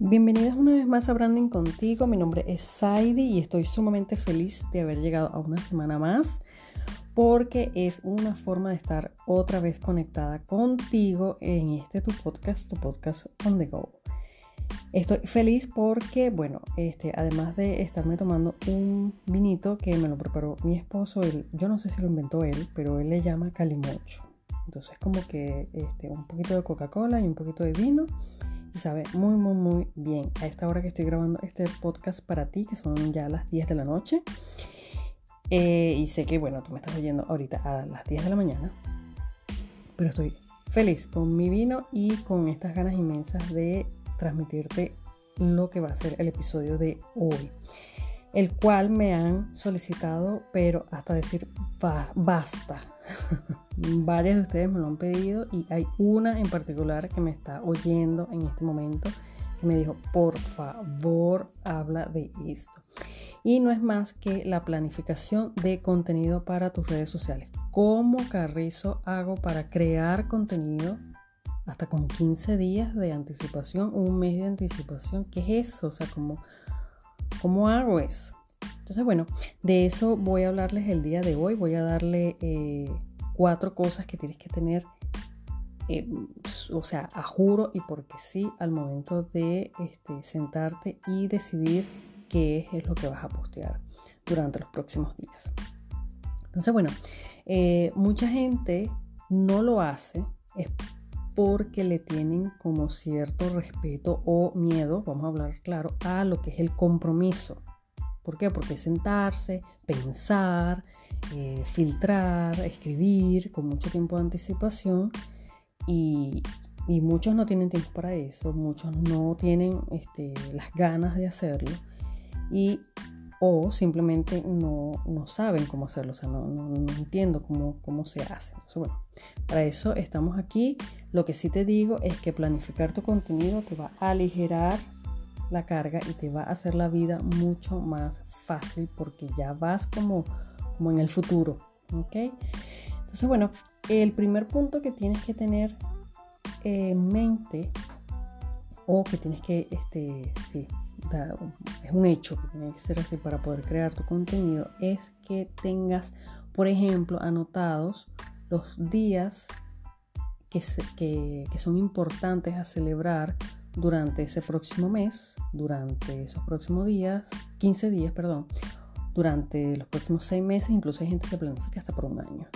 Bienvenidas una vez más a Branding contigo. Mi nombre es Saidi y estoy sumamente feliz de haber llegado a una semana más porque es una forma de estar otra vez conectada contigo en este tu podcast, tu podcast on the go. Estoy feliz porque, bueno, este, además de estarme tomando un vinito que me lo preparó mi esposo, él, yo no sé si lo inventó él, pero él le llama calimocho. Entonces como que este, un poquito de Coca-Cola y un poquito de vino sabe muy, muy, muy bien. A esta hora que estoy grabando este podcast para ti, que son ya las 10 de la noche. Eh, y sé que, bueno, tú me estás oyendo ahorita a las 10 de la mañana. Pero estoy feliz con mi vino y con estas ganas inmensas de transmitirte lo que va a ser el episodio de hoy. El cual me han solicitado, pero hasta decir basta Varios de ustedes me lo han pedido y hay una en particular que me está oyendo en este momento que me dijo, por favor, habla de esto. Y no es más que la planificación de contenido para tus redes sociales. ¿Cómo Carrizo hago para crear contenido hasta con 15 días de anticipación, un mes de anticipación? ¿Qué es eso? O sea, ¿cómo, cómo hago eso? Entonces, bueno, de eso voy a hablarles el día de hoy. Voy a darle eh, cuatro cosas que tienes que tener, eh, o sea, a juro y porque sí, al momento de este, sentarte y decidir qué es, lo que vas a postear durante los próximos días. Entonces, bueno, eh, mucha gente no lo hace, es porque le tienen como cierto respeto o miedo, vamos a hablar claro, a lo que es el compromiso. ¿Por qué? Porque sentarse, pensar, eh, filtrar, escribir con mucho tiempo de anticipación y, muchos no tienen tiempo para eso, muchos no tienen este, las ganas de hacerlo y o simplemente no, saben cómo hacerlo, o sea, no, entiendo cómo, cómo, se hace. Entonces, bueno, para eso estamos aquí. Lo que sí te digo es que planificar tu contenido te va a aligerar la carga y te va a hacer la vida mucho más fácil porque ya vas como, como en el futuro. ¿ok? Entonces, bueno, el primer punto que tienes que tener en mente o que tienes que, este, sí, es un hecho que tiene que ser así para poder crear tu contenido, es que tengas, por ejemplo, anotados los días que, que, que son importantes a celebrar durante ese próximo mes, durante esos próximos días, 15 días, perdón, durante los próximos 6 meses, incluso hay gente que planifica hasta por un año.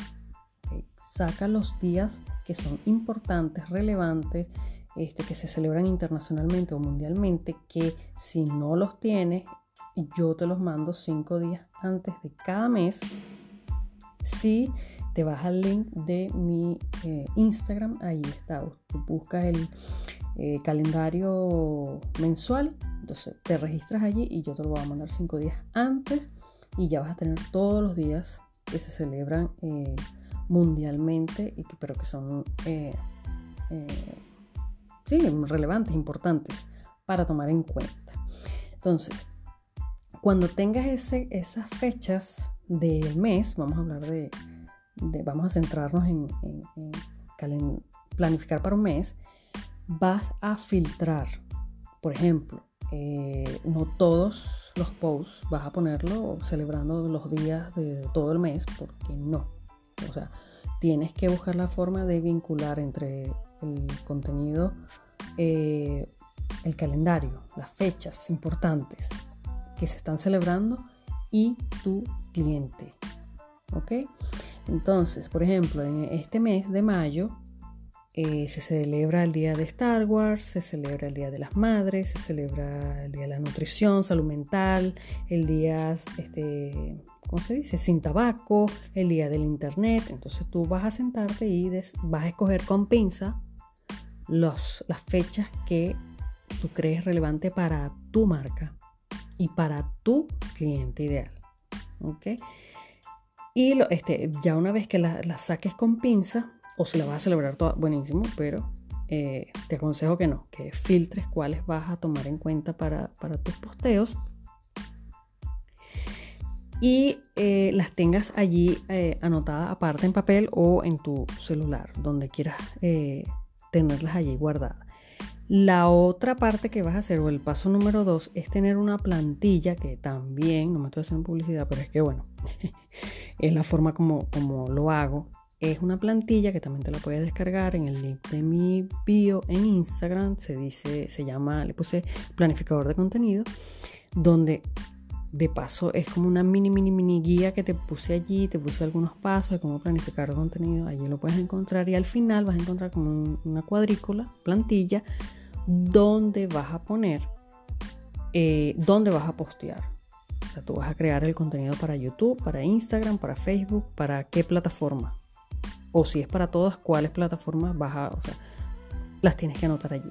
Saca los días que son importantes, relevantes, este, que se celebran internacionalmente o mundialmente, que si no los tienes, yo te los mando 5 días antes de cada mes. Si te vas al link de mi eh, Instagram, ahí está. Buscas el eh, calendario mensual. Entonces te registras allí y yo te lo voy a mandar cinco días antes y ya vas a tener todos los días que se celebran eh, mundialmente y que, pero que son eh, sí, relevantes, importantes para tomar en cuenta. Entonces, cuando tengas ese, esas fechas del mes, vamos a hablar de, vamos a centrarnos en, en planificar para un mes, vas a filtrar. Por ejemplo, eh, no todos los posts vas a ponerlo celebrando los días de todo el mes, porque no. O sea, tienes que buscar la forma de vincular entre el contenido, eh, el calendario, las fechas importantes que se están celebrando y tu cliente. ¿Ok? Entonces, por ejemplo, en este mes de mayo eh, se celebra el Día de Star Wars, se celebra el Día de las Madres, se celebra el Día de la Nutrición, Salud Mental, el Día, este, ¿cómo se dice? Sin tabaco, el Día del Internet. Entonces tú vas a sentarte y vas a escoger con pinza los, las fechas que tú crees relevante para tu marca y para tu cliente ideal. ¿Ok? Y este, ya una vez que las la saques con pinza, o si la vas a celebrar toda, buenísimo, pero eh, te aconsejo que no, que filtres cuáles vas a tomar en cuenta para, tus posteos y eh, las tengas allí eh, anotadas aparte en papel o en tu celular, donde quieras tenerlas allí guardadas. La otra parte que vas a hacer, o el paso número dos, es tener una plantilla que también, no me estoy haciendo publicidad, pero es que bueno, es la forma como, como lo hago. Es una plantilla que también te la puedes descargar en el link de mi bio en Instagram. Se dice, se llama, le puse planificador de contenido, donde de paso es como una mini, mini, mini guía que te puse allí, te puse algunos pasos de cómo planificar el contenido, allí lo puedes encontrar y al final vas a encontrar como una cuadrícula, plantilla, donde vas a poner, eh, dónde vas a postear. O sea, tú vas a crear el contenido para YouTube, para Instagram, para Facebook, para qué plataforma. O si es para todas, cuáles plataformas vas a, o sea, las tienes que anotar allí.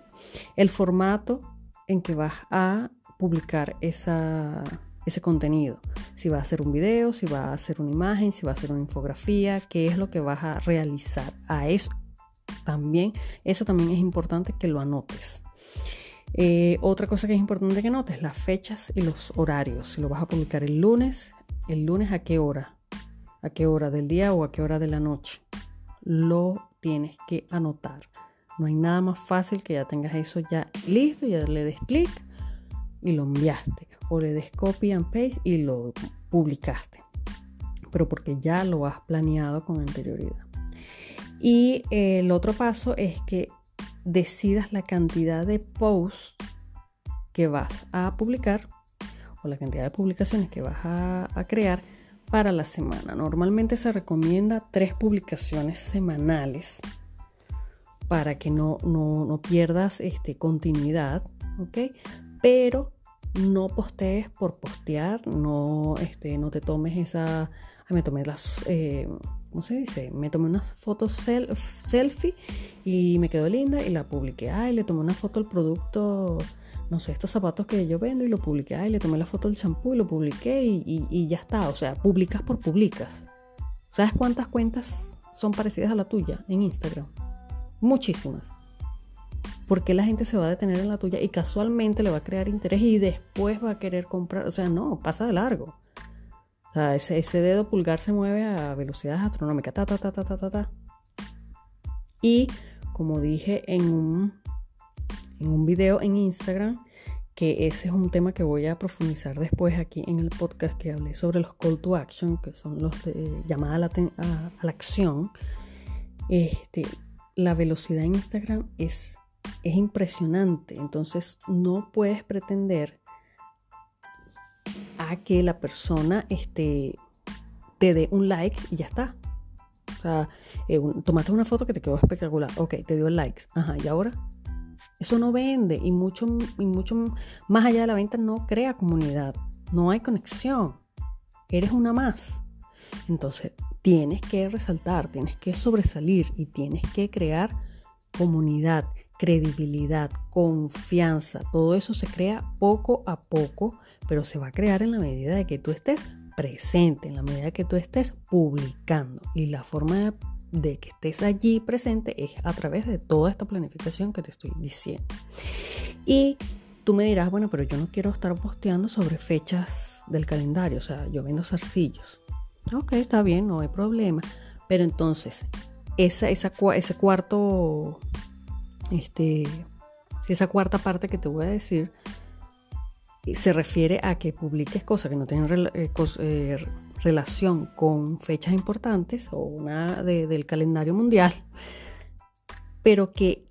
El formato en que vas a publicar esa, ese contenido. Si va a hacer un video, si va a hacer una imagen, si va a hacer una infografía, qué es lo que vas a realizar. A eso también, eso también es importante que lo anotes. Eh, otra cosa que es importante que notes, las fechas y los horarios. Si lo vas a publicar el lunes, el lunes a qué hora, a qué hora del día o a qué hora de la noche. Lo tienes que anotar. No hay nada más fácil que ya tengas eso ya listo, ya le des clic y lo enviaste o le des copy and paste y lo publicaste. Pero porque ya lo has planeado con anterioridad. Y el otro paso es que decidas la cantidad de posts que vas a publicar o la cantidad de publicaciones que vas a, crear para la semana. Normalmente se recomienda tres publicaciones semanales para que no, no, pierdas este, continuidad, ¿ok? Pero no postees por postear, no, este, no te tomes esa... me tomé las... Eh, ¿Cómo se dice? Me tomé unas fotos selfie y me quedó linda y la publiqué. Ay, le tomé una foto al producto, no sé, estos zapatos que yo vendo y lo publiqué. Ay, le tomé la foto del champú y lo publiqué y, y ya está. O sea, publicas por publicas. ¿Sabes cuántas cuentas son parecidas a la tuya en Instagram? Muchísimas. ¿Por qué la gente se va a detener en la tuya y casualmente le va a crear interés y después va a querer comprar? O sea, no, pasa de largo. O sea, ese, dedo pulgar se mueve a velocidades astronómicas. Ta, ta, ta, ta, ta, ta, Y como dije en un, en un video en Instagram, que ese es un tema que voy a profundizar después aquí en el podcast que hablé sobre los call to action, que son los de llamada a la, a la acción. Este, la velocidad en Instagram es es impresionante. Entonces no puedes pretender a que la persona este, te dé un like y ya está. O sea, eh, tomaste una foto que te quedó espectacular. Ok, te dio likes. Ajá, ¿y ahora? Eso no vende y mucho, y mucho más allá de la venta no crea comunidad. No hay conexión. Eres una más. Entonces, tienes que resaltar, tienes que sobresalir y tienes que crear comunidad credibilidad, confianza, todo eso se crea poco a poco, pero se va a crear en la medida de que tú estés presente, en la medida que tú estés publicando. Y la forma de, que estés allí presente es a través de toda esta planificación que te estoy diciendo. Y tú me dirás, bueno, pero yo no quiero estar posteando sobre fechas del calendario, o sea, yo vendo zarcillos. Ok, está bien, no hay problema. Pero entonces, esa, esa, ese cuarto este, esa cuarta parte que te voy a decir eh, se refiere a que publiques cosas que no tienen eh, eh, relación con fechas importantes o nada del calendario mundial, pero que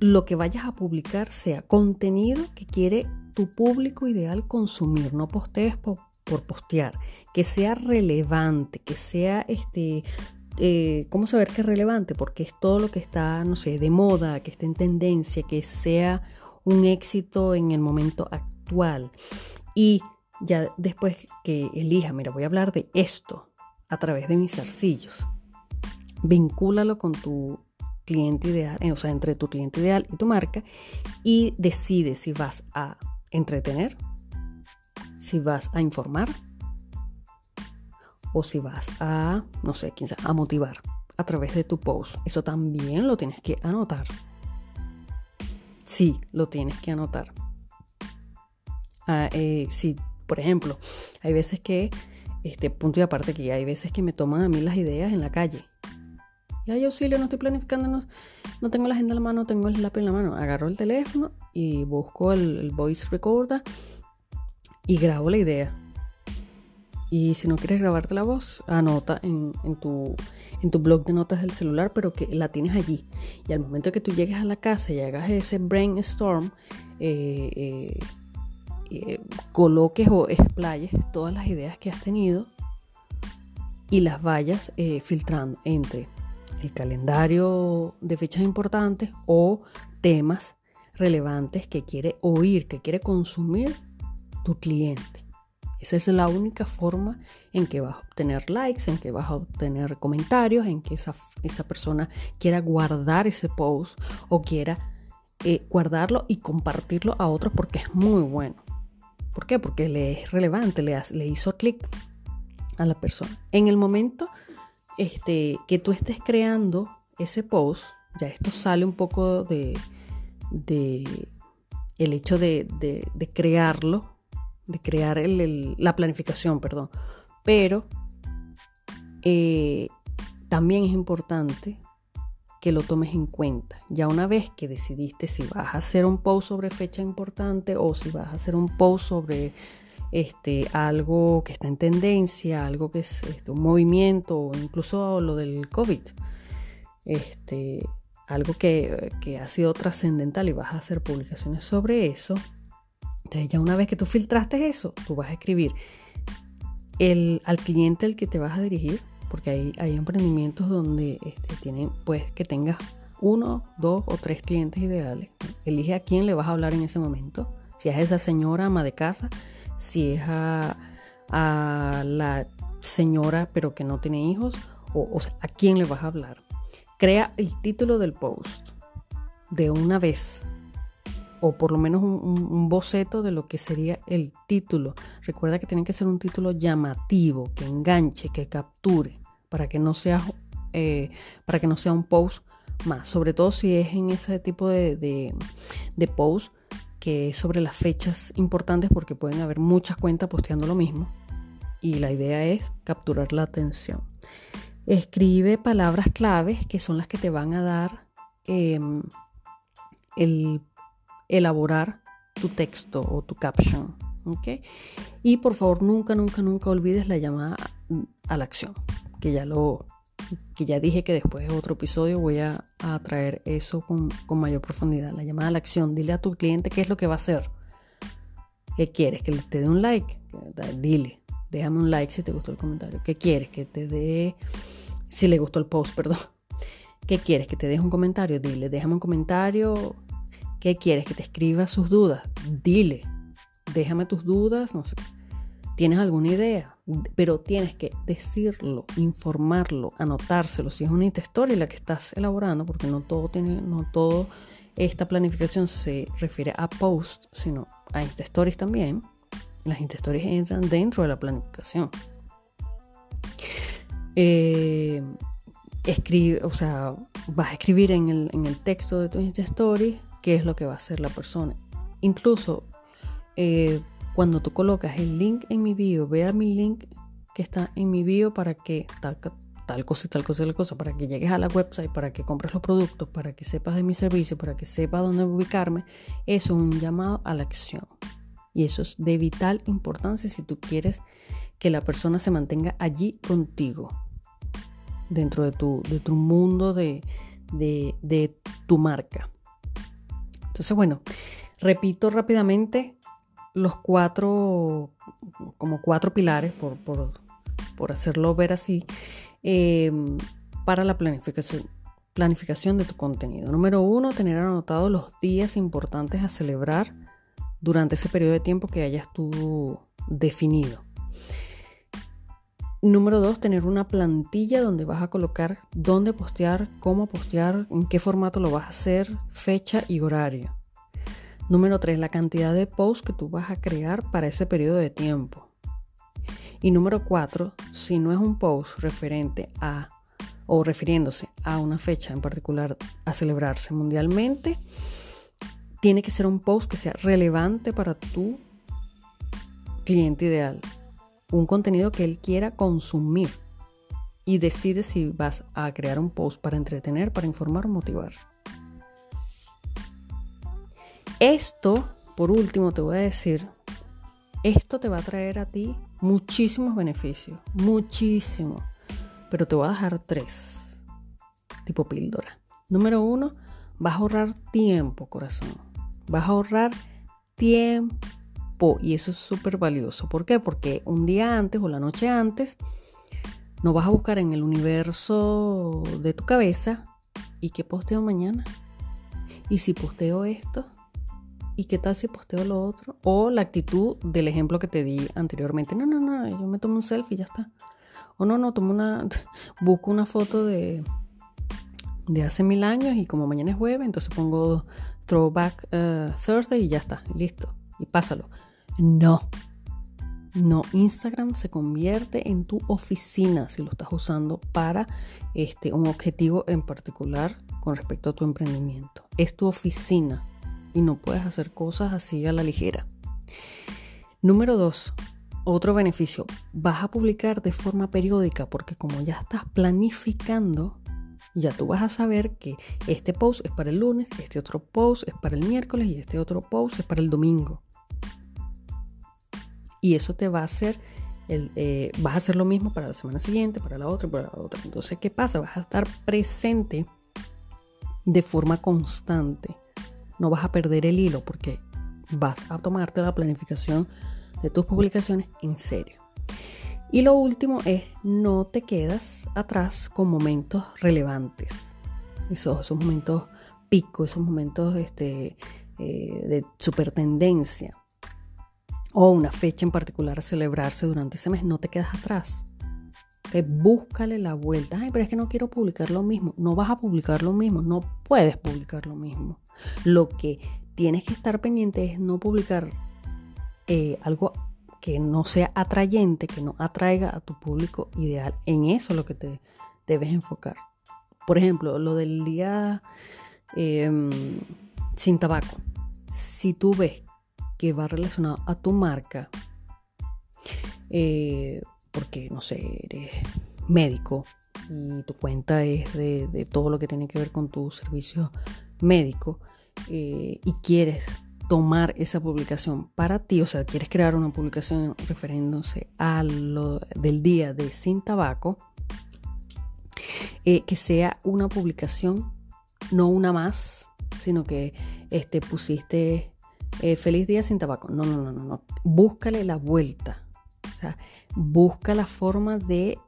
lo que vayas a publicar sea contenido que quiere tu público ideal consumir, no postees por, postear, que sea relevante, que sea este, eh, ¿cómo saber que es relevante? Porque es todo lo que está, no sé, de moda, que esté en tendencia, que sea un éxito en el momento actual. Y ya después que elija, mira, voy a hablar de esto a través de mis arcillos. Vincúlalo con tu cliente ideal, eh, o sea, entre tu cliente ideal y tu marca y decide si vas a entretener, si vas a informar o si vas a, no sé, quién sabe, a motivar a través de tu post. Eso también lo tienes que anotar. Sí, lo tienes que anotar. Ah, eh, sí, por ejemplo, hay veces que, este punto y aparte que hay veces que me toman a mí las ideas en la calle. Y ay, auxilio, no estoy planificando, no, no tengo la agenda en la mano, tengo el lápiz en la mano. Agarro el teléfono y busco el, voice recorder y grabo la idea. Y si no quieres grabarte la voz, anota en, tu, en tu blog de notas del celular, pero que la tienes allí. Y al momento que tú llegues a la casa y hagas ese brainstorm, eh, eh, eh, coloques o explayes todas las ideas que has tenido y las vayas filtrando entre el calendario de fechas importantes o temas relevantes que quiere oír, que quiere consumir tu cliente. Esa es la única forma en que vas a obtener likes, en que vas a obtener comentarios, en que esa, esa persona quiera guardar ese post o quiera eh, guardarlo y compartirlo a otros porque es muy bueno. ¿Por qué? Porque le es relevante, le, hizo clic a la persona. En el momento este, que tú estés creando ese post, ya esto sale un poco de, el hecho de, de, crearlo, de crear la planificación, perdón. Pero eh, también es importante que lo tomes en cuenta. Ya una vez que decidiste si vas a hacer un post sobre fecha importante o si vas a hacer un post sobre este, algo que está en tendencia, algo que es este, un movimiento, o incluso lo del COVID, este, algo que, ha sido trascendental y vas a hacer publicaciones sobre eso, entonces ya una vez que tú filtraste eso, tú vas a escribir el, al cliente al que te vas a dirigir, porque hay, hay emprendimientos donde este, tienen, pues que tengas uno, dos o tres clientes ideales. Elige a quién le vas a hablar en ese momento. Si es esa señora ama de casa, si es a, la señora pero que no tiene hijos, o, a quién le vas a hablar. Crea el título del post de una vez, o por lo menos un, boceto de lo que sería el título. Recuerda que tiene que ser un título llamativo, que enganche, que capture, para que no sea, eh, para que no sea un post más. Sobre todo si es en ese tipo de, de, post que es sobre las fechas importantes porque pueden haber muchas cuentas posteando lo mismo y la idea es capturar la atención. Escribe palabras claves que son las que te van a dar em, el elaborar tu texto o tu caption. Y por favor nunca, nunca, nunca olvides la llamada a la acción, que ya lo, que ya dije que después de otro episodio voy a, traer eso con, mayor profundidad. La llamada a la acción. Dile a tu cliente qué es lo que va a hacer. ¿Qué quieres? ¿Que te dé un like? Dile, déjame un like si te gustó el comentario. ¿Qué quieres? Que te dé, si le gustó el post, perdón. ¿Qué quieres? Que te deje un comentario. Dile, déjame un comentario. ¿Qué quieres? Que te escriba sus dudas. Dile, déjame tus dudas. No sé. ¿Tienes alguna idea? Pero tienes que decirlo, informarlo, anotárselo. Si es una historia la que estás elaborando, porque no todo tiene, no todo esta planificación se refiere a post, sino a Insta Stories también. Las Insta Stories entran dentro de la planificación. Eh, escribe, o sea, vas a escribir en el, en el texto de tu Insta Stories qué es lo que va a hacer la persona. Incluso eh, cuando tú colocas el link en mi bio, vea mi link que está en mi bio para que tal, cosa y tal cosa y tal cosa, para que llegues a la website, para que compres los productos, para que sepas de mi servicio, para que sepas dónde ubicarme, eso es un llamado a la acción. Y eso es de vital importancia si tú quieres que la persona se mantenga allí contigo, dentro de tu, de tu mundo de, de tu marca. Entonces, bueno, repito rápidamente los cuatro, como cuatro pilares, por, hacerlo ver así, eh, para la planificación, planificación de tu contenido. Número uno, tener anotados los días importantes a celebrar durante ese periodo de tiempo que hayas tú definido. Número dos, tener una plantilla donde vas a colocar dónde postear, cómo postear, en qué formato lo vas a hacer, fecha y horario. Número 3, la cantidad de posts que tú vas a crear para ese periodo de tiempo. Y número 4, si no es un post referente a o refiriéndose a una fecha en particular a celebrarse mundialmente, tiene que ser un post que sea relevante para tu cliente ideal. Un contenido que él quiera consumir. y decides si vas a crear un post para entretener, para informar o motivar. Esto, por último, te voy a decir, esto te va a traer a ti muchísimos beneficios, muchísimos, pero te voy a dejar tres, tipo píldora. Número uno, vas a ahorrar tiempo, corazón. Vas a ahorrar tiempo y eso es súper valioso. ¿Por qué? Porque un día antes o la noche antes no vas a buscar en el universo de tu cabeza y qué posteo mañana. Y si posteo esto, ¿y qué tal si posteo lo otro? O la actitud del ejemplo que te di anteriormente. No, no, no, yo me tomo un selfie y ya está. O no, no, tomo una, busco una foto de, de hace mil años y como mañana es jueves, entonces pongo Throwback uh, Thursday y ya está, listo. Y pásalo. No, no, Instagram se convierte en tu oficina si lo estás usando para este, un objetivo en particular con respecto a tu emprendimiento. Es tu oficina y no puedes hacer cosas así a la ligera. Número dos, otro beneficio, vas a publicar de forma periódica porque como ya estás planificando, ya tú vas a saber que este post es para el lunes, este otro post es para el miércoles y este otro post es para el domingo y eso te va a hacer, el, eh, vas a hacer lo mismo para la semana siguiente, para la otra, para la otra. Entonces, ¿qué pasa? Vas a estar presente de forma constante. No vas a perder el hilo porque vas a tomarte la planificación de tus publicaciones en serio. Y lo último es no te quedas atrás con momentos relevantes. Esos, esos momentos pico, esos momentos este, eh, de super tendencia o una fecha en particular a celebrarse durante ese mes, no te quedas atrás. Que búscale la vuelta. Ay, pero es que no quiero publicar lo mismo. No vas a publicar lo mismo, no puedes publicar lo mismo. Lo que tienes que estar pendiente es no publicar eh, algo que no sea atrayente, que no atraiga a tu público ideal. En eso es lo que te debes enfocar. Por ejemplo, lo del día em, sin tabaco. Si tú ves que va relacionado a tu marca, eh, porque no sé, eres médico y tu cuenta es de, todo lo que tiene que ver con tu servicio médico eh, y quieres tomar esa publicación para ti, o sea, quieres crear una publicación refiriéndose a lo del día de sin tabaco, eh, que sea una publicación, no una más, sino que este, pusiste eh, feliz día sin tabaco. No, no, no, no, no. Búscale la vuelta. O sea, busca la forma de,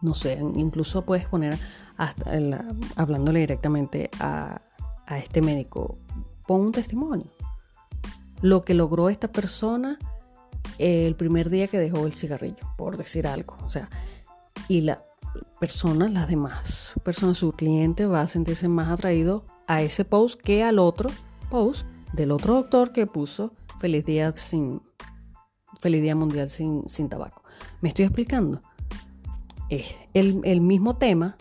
no sé, incluso puedes poner, hasta hablándole directamente a, este médico, pon un testimonio. Lo que logró esta persona eh, el primer día que dejó el cigarrillo, por decir algo. O sea, y la persona, las demás personas, su cliente va a sentirse más atraído a ese post que al otro post del otro doctor que puso feliz día sin feliz día mundial sin, sin tabaco. ¿Me estoy explicando? Es el, mismo tema,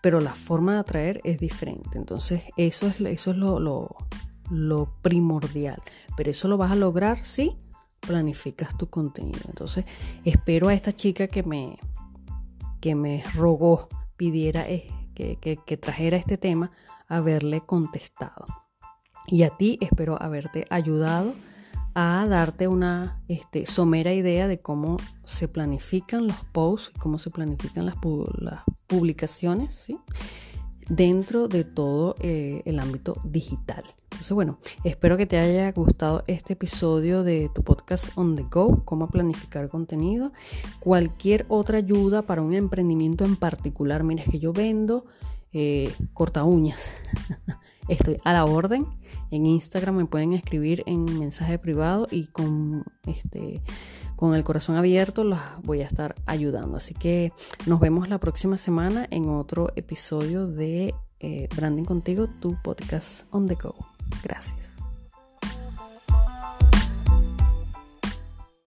pero la forma de atraer es diferente. Entonces, eso es, eso es lo, lo, primordial. Pero eso lo vas a lograr si planificas tu contenido. Entonces, espero a esta chica que me, que me rogó, pidiera eh, que, que, que trajera este tema, haberle contestado. Y a ti espero haberte ayudado a darte una este, somera idea de cómo se planifican los posts, cómo se planifican las, publicaciones ¿sí? dentro de todo eh, el ámbito digital. Entonces, bueno, espero que te haya gustado este episodio de tu podcast On the Go, cómo planificar contenido. Cualquier otra ayuda para un emprendimiento en particular, mira, es que yo vendo eh, corta uñas. Estoy a la orden. En Instagram me pueden escribir en mensaje privado y con este con el corazón abierto las voy a estar ayudando. Así que nos vemos la próxima semana en otro episodio de eh, Branding Contigo, tu podcast on the go. Gracias.